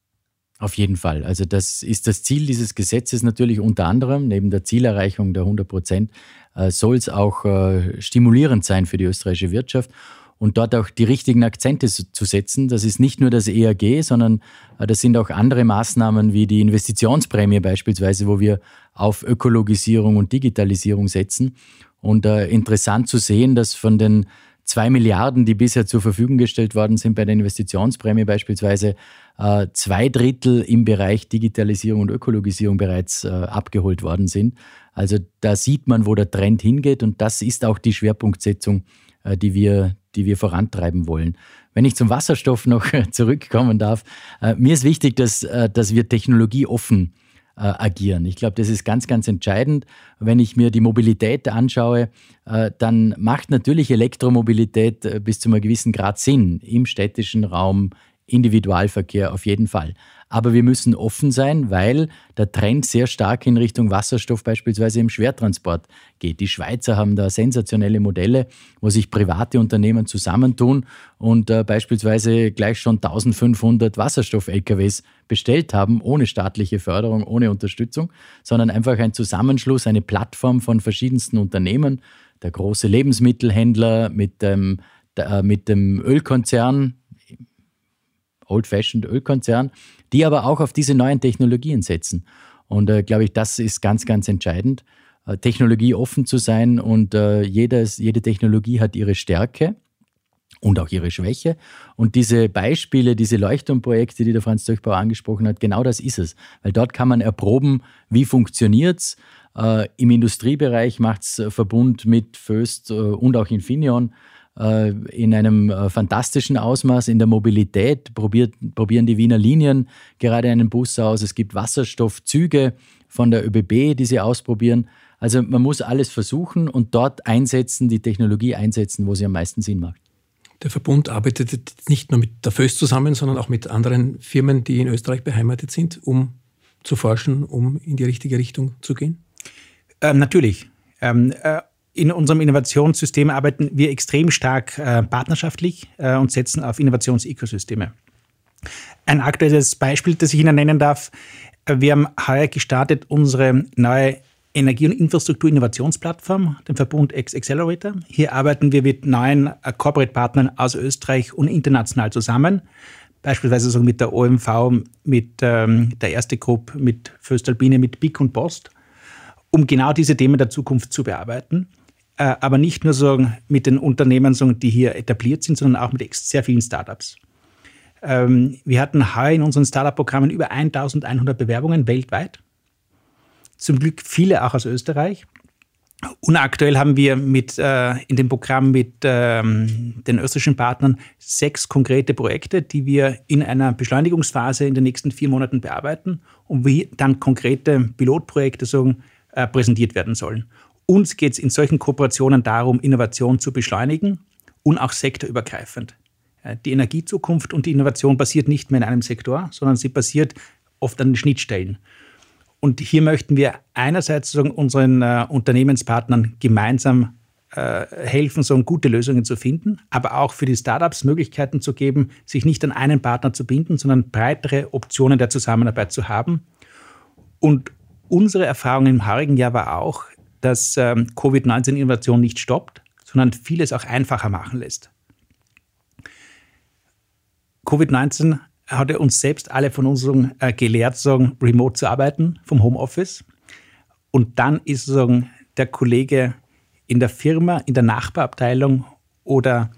Auf jeden Fall. Also das ist das Ziel dieses Gesetzes natürlich unter anderem, neben der Zielerreichung der 100 Prozent, äh, soll es auch äh, stimulierend sein für die österreichische Wirtschaft und dort auch die richtigen Akzente zu setzen. Das ist nicht nur das EAG, sondern äh, das sind auch andere Maßnahmen wie die Investitionsprämie beispielsweise, wo wir auf Ökologisierung und Digitalisierung setzen und äh, interessant zu sehen, dass von den zwei Milliarden, die bisher zur Verfügung gestellt worden sind bei der Investitionsprämie beispielsweise, äh, zwei Drittel im Bereich Digitalisierung und Ökologisierung bereits äh, abgeholt worden sind. Also da sieht man, wo der Trend hingeht und das ist auch die Schwerpunktsetzung, äh, die, wir, die wir vorantreiben wollen. Wenn ich zum Wasserstoff noch [laughs] zurückkommen darf, äh, mir ist wichtig, dass, äh, dass wir technologieoffen äh, agieren. Ich glaube, das ist ganz, ganz entscheidend. Wenn ich mir die Mobilität anschaue, äh, dann macht natürlich Elektromobilität äh, bis zu einem gewissen Grad Sinn im städtischen Raum, Individualverkehr auf jeden Fall. Aber wir müssen offen sein, weil der Trend sehr stark in Richtung Wasserstoff beispielsweise im Schwertransport geht. Die Schweizer haben da sensationelle Modelle, wo sich private Unternehmen zusammentun und äh, beispielsweise gleich schon 1500 Wasserstoff-LKWs bestellt haben, ohne staatliche Förderung, ohne Unterstützung, sondern einfach ein Zusammenschluss, eine Plattform von verschiedensten Unternehmen. Der große Lebensmittelhändler mit dem, äh, mit dem Ölkonzern, Old-Fashioned Ölkonzern, die aber auch auf diese neuen Technologien setzen. Und äh, glaube ich, das ist ganz, ganz entscheidend. äh, technologieoffen zu sein und äh, jedes, jede Technologie hat ihre Stärke und auch ihre Schwäche. Und diese Beispiele, diese Leuchtturmprojekte, die der Franz Döchbauer angesprochen hat, genau das ist es. Weil dort kann man erproben, wie funktioniert es. Äh, Im Industriebereich macht es Verbund mit Föst äh, und auch Infineon äh, in einem äh, fantastischen Ausmaß. In der Mobilität probiert, probieren die Wiener Linien gerade einen Bus aus. Es gibt Wasserstoffzüge von der ÖBB, die sie ausprobieren. Also man muss alles versuchen und dort einsetzen, die Technologie einsetzen, wo sie am meisten Sinn macht. Der Verbund arbeitet nicht nur mit der FÖS zusammen, sondern auch mit anderen Firmen, die in Österreich beheimatet sind, um zu forschen, um in die richtige Richtung zu gehen? Ähm, natürlich. Ähm, äh, in unserem Innovationssystem arbeiten wir extrem stark äh, partnerschaftlich äh, und setzen auf Innovationsekosysteme. Ein aktuelles Beispiel, das ich Ihnen nennen darf, äh, wir haben heuer gestartet unsere neue Energie- und Infrastruktur-Innovationsplattform, den Verbund X Accelerator. Hier arbeiten wir mit neuen äh, Corporate-Partnern aus Österreich und international zusammen. Beispielsweise so mit der OMV, mit ähm, der Erste Gruppe, mit Föstalpine, mit BIC und Post, um genau diese Themen der Zukunft zu bearbeiten. Äh, aber nicht nur so mit den Unternehmen, die hier etabliert sind, sondern auch mit sehr vielen Startups. Ähm, wir hatten heuer in unseren Startup-Programmen über 1100 Bewerbungen weltweit zum Glück viele auch aus Österreich. Und aktuell haben wir mit, äh, in dem Programm mit ähm, den österreichischen Partnern sechs konkrete Projekte, die wir in einer Beschleunigungsphase in den nächsten vier Monaten bearbeiten und wie dann konkrete Pilotprojekte so, äh, präsentiert werden sollen. Uns geht es in solchen Kooperationen darum, Innovation zu beschleunigen und auch sektorübergreifend. Äh, die Energiezukunft und die Innovation basiert nicht mehr in einem Sektor, sondern sie basiert oft an den Schnittstellen. Und hier möchten wir einerseits unseren äh, Unternehmenspartnern gemeinsam äh, helfen, so gute Lösungen zu finden, aber auch für die Startups Möglichkeiten zu geben, sich nicht an einen Partner zu binden, sondern breitere Optionen der Zusammenarbeit zu haben. Und unsere Erfahrung im heurigen Jahr war auch, dass ähm, Covid-19-Innovation nicht stoppt, sondern vieles auch einfacher machen lässt. Covid-19 hat er uns selbst alle von uns äh, gelehrt, sagen, remote zu arbeiten vom Homeoffice. Und dann ist sagen, der Kollege in der Firma, in der Nachbarabteilung oder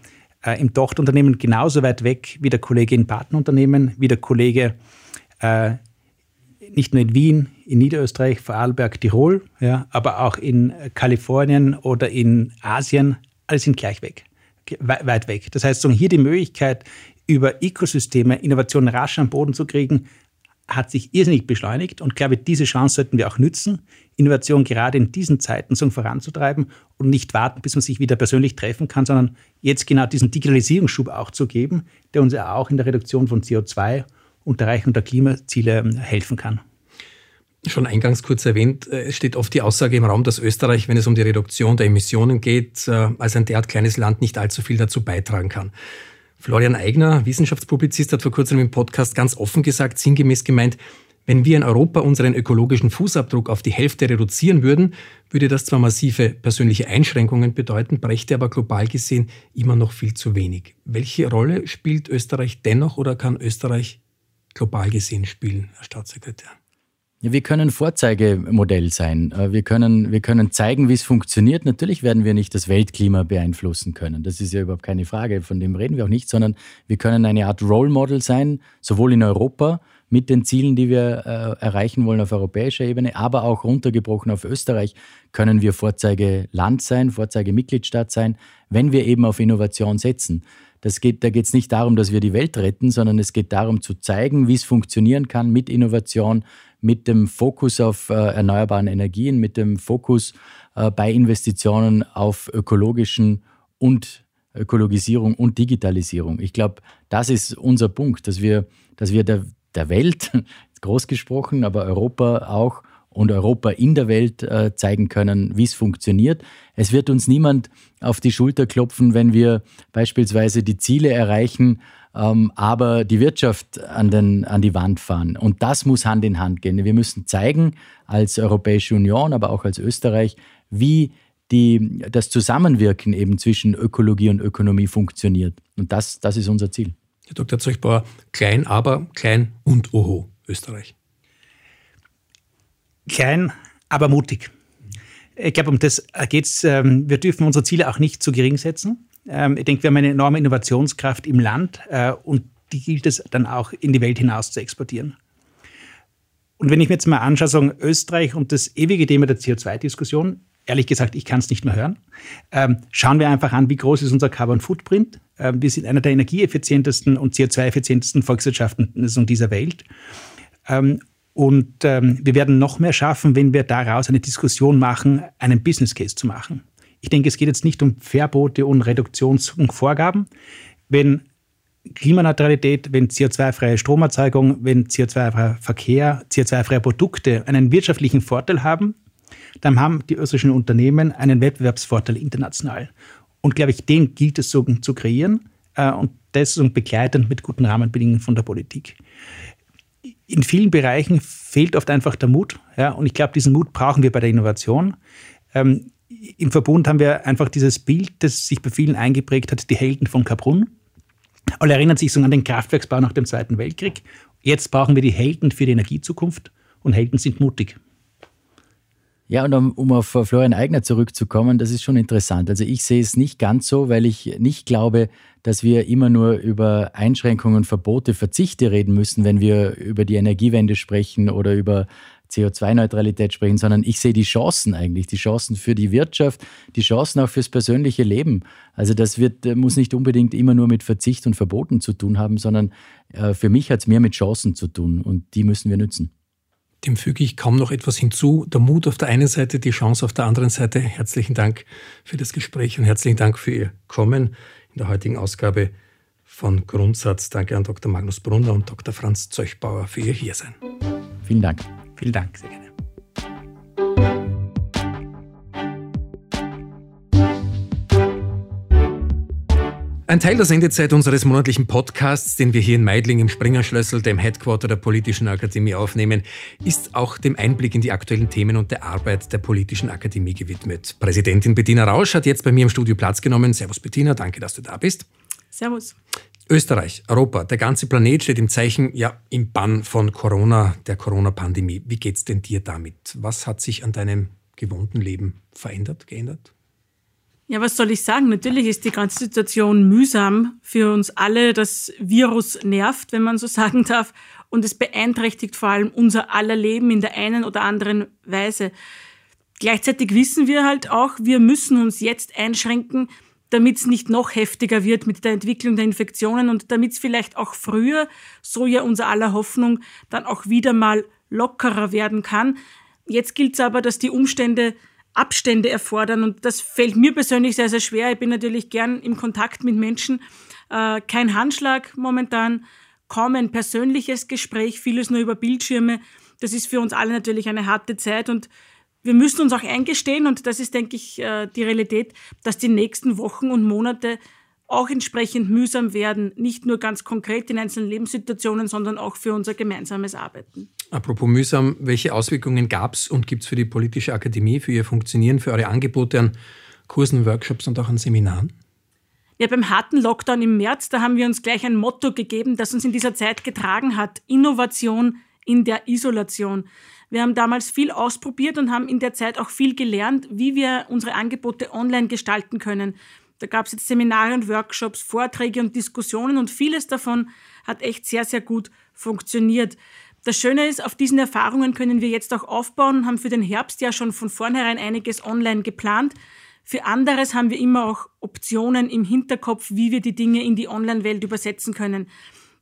äh, im Tochterunternehmen genauso weit weg wie der Kollege im Partnerunternehmen, wie der Kollege äh, nicht nur in Wien, in Niederösterreich, Vorarlberg, Tirol, ja, aber auch in Kalifornien oder in Asien, alles sind gleich weg, weit weg. Das heißt, hier die Möglichkeit, über Ökosysteme Innovation rasch am Boden zu kriegen, hat sich irrsinnig beschleunigt. Und ich glaube, diese Chance sollten wir auch nützen, Innovation gerade in diesen Zeiten so voranzutreiben und nicht warten, bis man sich wieder persönlich treffen kann, sondern jetzt genau diesen Digitalisierungsschub auch zu geben, der uns ja auch in der Reduktion von CO2 und der Erreichung der Klimaziele ähm, helfen kann. Schon eingangs kurz erwähnt, äh, es steht oft die Aussage im Raum, dass Österreich, wenn es um die Reduktion der Emissionen geht, äh, als ein derart kleines Land nicht allzu viel dazu beitragen kann. Florian Eigner, Wissenschaftspublizist, hat vor kurzem im Podcast ganz offen gesagt, sinngemäß gemeint, wenn wir in Europa unseren ökologischen Fußabdruck auf die Hälfte reduzieren würden, würde das zwar massive persönliche Einschränkungen bedeuten, brächte aber global gesehen immer noch viel zu wenig. Welche Rolle spielt Österreich dennoch oder kann Österreich global gesehen spielen, Herr Staatssekretär? Ja, wir können Vorzeigemodell sein. Äh, wir können, wir können zeigen, wie es funktioniert. Natürlich werden wir nicht das Weltklima beeinflussen können. Das ist ja überhaupt keine Frage. Von dem reden wir auch nicht, sondern wir können eine Art Role Model sein, sowohl in Europa mit den Zielen, die wir äh, erreichen wollen auf europäischer Ebene, aber auch runtergebrochen auf Österreich können wir Vorzeigeland sein, Vorzeigemitgliedstaat sein, wenn wir eben auf Innovation setzen. Das geht, da geht es nicht darum, dass wir die Welt retten, sondern es geht darum zu zeigen, wie es funktionieren kann mit Innovation, mit dem Fokus auf äh, erneuerbaren Energien, mit dem Fokus äh, bei Investitionen auf ökologischen und Ökologisierung und Digitalisierung. Ich glaube, das ist unser Punkt, dass wir, dass wir der, der Welt, [laughs] groß gesprochen, aber Europa auch und Europa in der Welt äh, zeigen können, wie es funktioniert. Es wird uns niemand auf die Schulter klopfen, wenn wir beispielsweise die Ziele erreichen, ähm, aber die Wirtschaft an, den, an die Wand fahren. Und das muss Hand in Hand gehen. Wir müssen zeigen, als Europäische Union, aber auch als Österreich, wie die, das Zusammenwirken eben zwischen Ökologie und Ökonomie funktioniert. Und das, das ist unser Ziel. Herr Dr. Zeugbauer, klein, aber klein und oho, Österreich. Klein, aber mutig. Ich glaube, um das geht es. Ähm, wir dürfen unsere Ziele auch nicht zu gering setzen. Ähm, ich denke, wir haben eine enorme Innovationskraft im Land äh, und die gilt es dann auch in die Welt hinaus zu exportieren. Und wenn ich mir jetzt mal anschaue, sagen Österreich und das ewige Thema der CO2-Diskussion, ehrlich gesagt, ich kann es nicht mehr hören. Ähm, schauen wir einfach an, wie groß ist unser Carbon Footprint. Wir sind einer der energieeffizientesten und CO2-effizientesten Volkswirtschaften dieser Welt. Und ähm, wir werden noch mehr schaffen, wenn wir daraus eine Diskussion machen, einen Business Case zu machen. Ich denke, es geht jetzt nicht um Verbote und Reduktionsvorgaben. Wenn Klimaneutralität, wenn CO2-freie Stromerzeugung, wenn CO2-freier Verkehr, CO2-freie Produkte einen wirtschaftlichen Vorteil haben, dann haben die österreichischen Unternehmen einen Wettbewerbsvorteil international. Und glaube ich, den gilt es so zu kreieren äh, und das begleitend mit guten Rahmenbedingungen von der Politik. In vielen Bereichen fehlt oft einfach der Mut. Ja, und ich glaube, diesen Mut brauchen wir bei der Innovation. Ähm, Im Verbund haben wir einfach dieses Bild, das sich bei vielen eingeprägt hat, die Helden von Kaprun. Alle erinnern sich so an den Kraftwerksbau nach dem Zweiten Weltkrieg. Jetzt brauchen wir die Helden für die Energiezukunft und Helden sind mutig. Ja, und um, um auf Florian Eigner zurückzukommen, das ist schon interessant. Also ich sehe es nicht ganz so, weil ich nicht glaube, dass wir immer nur über Einschränkungen, Verbote, Verzichte reden müssen, wenn wir über die Energiewende sprechen oder über CO2-Neutralität sprechen, sondern ich sehe die Chancen eigentlich, die Chancen für die Wirtschaft, die Chancen auch fürs persönliche Leben. Also das wird, muss nicht unbedingt immer nur mit Verzicht und Verboten zu tun haben, sondern äh, für mich hat es mehr mit Chancen zu tun und die müssen wir nützen. Dem füge ich kaum noch etwas hinzu. Der Mut auf der einen Seite, die Chance auf der anderen Seite. Herzlichen Dank für das Gespräch und herzlichen Dank für Ihr Kommen in der heutigen Ausgabe von Grundsatz. Danke an Dr. Magnus Brunner und Dr. Franz Zöchbauer für Ihr Hiersein. Vielen Dank. Vielen Dank, sehr gerne. Ein Teil der Sendezeit unseres monatlichen Podcasts, den wir hier in Meidling im Springerschlössel, dem Headquarter der Politischen Akademie, aufnehmen, ist auch dem Einblick in die aktuellen Themen und der Arbeit der Politischen Akademie gewidmet. Präsidentin Bettina Rausch hat jetzt bei mir im Studio Platz genommen. Servus Bettina, danke, dass du da bist. Servus. Österreich, Europa, der ganze Planet steht im Zeichen, ja, im Bann von Corona, der Corona-Pandemie. Wie geht's denn dir damit? Was hat sich an deinem gewohnten Leben verändert, geändert? Ja, was soll ich sagen? Natürlich ist die ganze Situation mühsam für uns alle. Das Virus nervt, wenn man so [laughs] sagen darf. Und es beeinträchtigt vor allem unser aller Leben in der einen oder anderen Weise. Gleichzeitig wissen wir halt auch, wir müssen uns jetzt einschränken, damit es nicht noch heftiger wird mit der Entwicklung der Infektionen und damit es vielleicht auch früher, so ja unser aller Hoffnung, dann auch wieder mal lockerer werden kann. Jetzt gilt es aber, dass die Umstände Abstände erfordern. Und das fällt mir persönlich sehr, sehr schwer. Ich bin natürlich gern im Kontakt mit Menschen. Äh, kein Handschlag momentan, kaum ein persönliches Gespräch, vieles nur über Bildschirme. Das ist für uns alle natürlich eine harte Zeit und wir müssen uns auch eingestehen, und das ist, denke ich, äh, die Realität, dass die nächsten Wochen und Monate auch entsprechend mühsam werden, nicht nur ganz konkret in einzelnen Lebenssituationen, sondern auch für unser gemeinsames Arbeiten. Apropos mühsam, welche Auswirkungen gab es und gibt es für die Politische Akademie, für ihr Funktionieren, für eure Angebote an Kursen, Workshops und auch an Seminaren? Ja, beim harten Lockdown im März, da haben wir uns gleich ein Motto gegeben, das uns in dieser Zeit getragen hat. Innovation in der Isolation. Wir haben damals viel ausprobiert und haben in der Zeit auch viel gelernt, wie wir unsere Angebote online gestalten können. Da gab es jetzt Seminare und Workshops, Vorträge und Diskussionen und vieles davon hat echt sehr, sehr gut funktioniert. Das Schöne ist, auf diesen Erfahrungen können wir jetzt auch aufbauen und haben für den Herbst ja schon von vornherein einiges online geplant. Für anderes haben wir immer auch Optionen im Hinterkopf, wie wir die Dinge in die Online-Welt übersetzen können.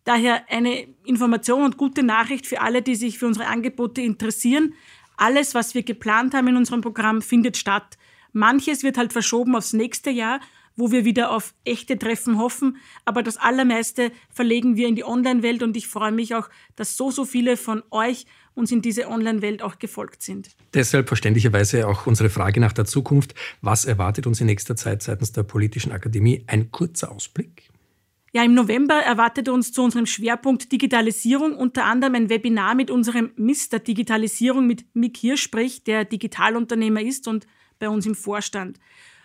Daher eine Information und gute Nachricht für alle, die sich für unsere Angebote interessieren. Alles, was wir geplant haben in unserem Programm, findet statt. Manches wird halt verschoben aufs nächste Jahr wo wir wieder auf echte Treffen hoffen. Aber das Allermeiste verlegen wir in die Online-Welt und ich freue mich auch, dass so, so viele von euch uns in diese Online-Welt auch gefolgt sind. Deshalb verständlicherweise auch unsere Frage nach der Zukunft. Was erwartet uns in nächster Zeit seitens der Politischen Akademie? Ein kurzer Ausblick? Ja, im November erwartet uns zu unserem Schwerpunkt Digitalisierung unter anderem ein Webinar mit unserem Mister Digitalisierung mit Mick Hirschsprich, der Digitalunternehmer ist und bei uns im Vorstand.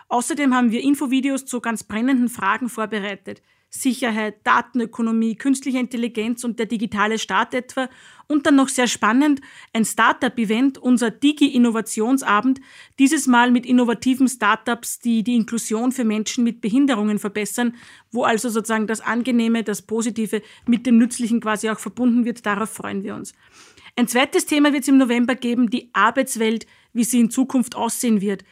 Außerdem haben wir Infovideos zu ganz brennenden Fragen vorbereitet. Sicherheit, Datenökonomie, künstliche Intelligenz und der digitale Staat etwa. Und dann noch sehr spannend, ein Startup-Event, unser Digi-Innovationsabend, dieses Mal mit innovativen Startups, die die Inklusion für Menschen mit Behinderungen verbessern, wo also sozusagen das Angenehme, das Positive mit dem Nützlichen quasi auch verbunden wird. Darauf freuen wir uns. Ein zweites Thema wird es im November geben, die Arbeitswelt, wie sie in Zukunft aussehen wird.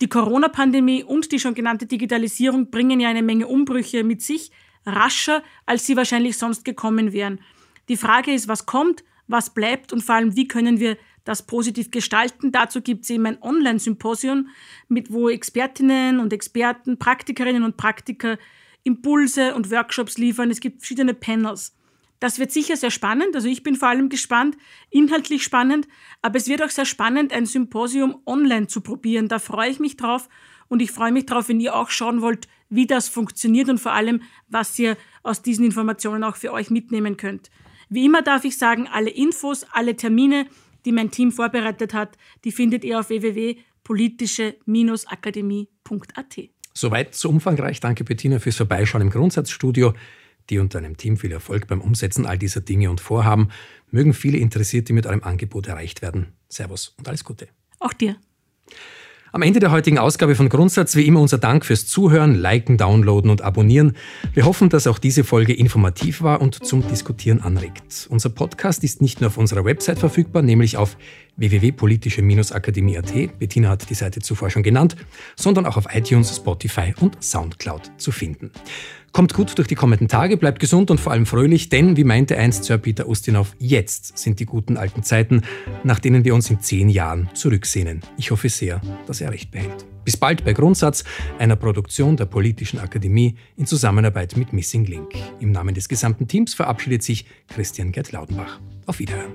Die Corona-Pandemie und die schon genannte Digitalisierung bringen ja eine Menge Umbrüche mit sich, rascher, als sie wahrscheinlich sonst gekommen wären. Die Frage ist, was kommt, was bleibt und vor allem, wie können wir das positiv gestalten. Dazu gibt es eben ein Online-Symposium, mit wo Expertinnen und Experten, Praktikerinnen und Praktiker Impulse und Workshops liefern. Es gibt verschiedene Panels. Das wird sicher sehr spannend. Also ich bin vor allem gespannt, inhaltlich spannend, aber es wird auch sehr spannend, ein Symposium online zu probieren. Da freue ich mich drauf und ich freue mich drauf, wenn ihr auch schauen wollt, wie das funktioniert und vor allem, was ihr aus diesen Informationen auch für euch mitnehmen könnt. Wie immer darf ich sagen, alle Infos, alle Termine, die mein Team vorbereitet hat, die findet ihr auf www.politische-akademie.at. Soweit so umfangreich. Danke, Bettina, fürs Vorbeischauen im Grundsatzstudio. Dir und deinem Team viel Erfolg beim Umsetzen all dieser Dinge und Vorhaben. Mögen viele Interessierte mit eurem Angebot erreicht werden. Servus und alles Gute. Auch dir. Am Ende der heutigen Ausgabe von Grundsatz wie immer unser Dank fürs Zuhören, Liken, Downloaden und Abonnieren. Wir hoffen, dass auch diese Folge informativ war und zum Diskutieren anregt. Unser Podcast ist nicht nur auf unserer Website verfügbar, nämlich auf www.politische-akademie.at, Bettina hat die Seite zuvor schon genannt, sondern auch auf iTunes, Spotify und Soundcloud zu finden. Kommt gut durch die kommenden Tage, bleibt gesund und vor allem fröhlich, denn, wie meinte einst Sir Peter Ustinov, jetzt sind die guten alten Zeiten, nach denen wir uns in zehn Jahren zurücksehnen. Ich hoffe sehr, dass er recht behält. Bis bald bei Grundsatz, einer Produktion der Politischen Akademie in Zusammenarbeit mit Missing Link. Im Namen des gesamten Teams verabschiedet sich Christian Gerd Laudenbach. Auf Wiederhören.